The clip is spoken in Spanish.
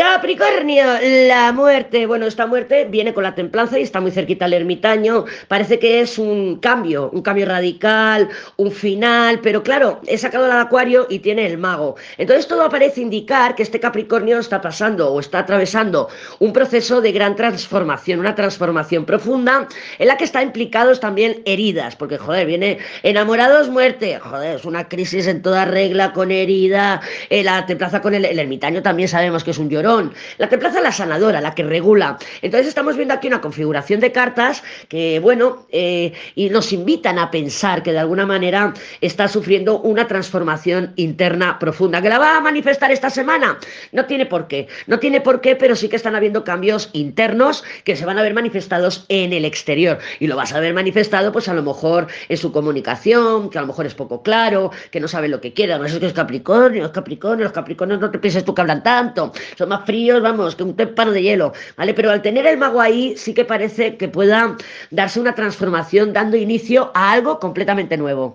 Capricornio, la muerte. Bueno, esta muerte viene con la templanza y está muy cerquita al ermitaño. Parece que es un cambio, un cambio radical, un final, pero claro, he sacado al acuario y tiene el mago. Entonces todo parece indicar que este Capricornio está pasando o está atravesando un proceso de gran transformación, una transformación profunda en la que está implicados también heridas, porque joder, viene enamorados, muerte, joder, es una crisis en toda regla con herida, eh, la templaza con el, el ermitaño también sabemos que es un llorón la templaza es la sanadora, la que regula. Entonces estamos viendo aquí una configuración de cartas que, bueno, eh, y nos invitan a pensar que de alguna manera está sufriendo una transformación interna profunda. ¿Que la va a manifestar esta semana? No tiene por qué. No tiene por qué, pero sí que están habiendo cambios internos que se van a ver manifestados en el exterior. Y lo vas a ver manifestado, pues a lo mejor en su comunicación, que a lo mejor es poco claro, que no sabe lo que quiere. No es que es Capricornio, es Capricornio, los Capricornios no te pienses tú que hablan tanto, son más fríos, vamos, que un témpano de hielo, ¿vale? Pero al tener el mago ahí, sí que parece que pueda darse una transformación dando inicio a algo completamente nuevo.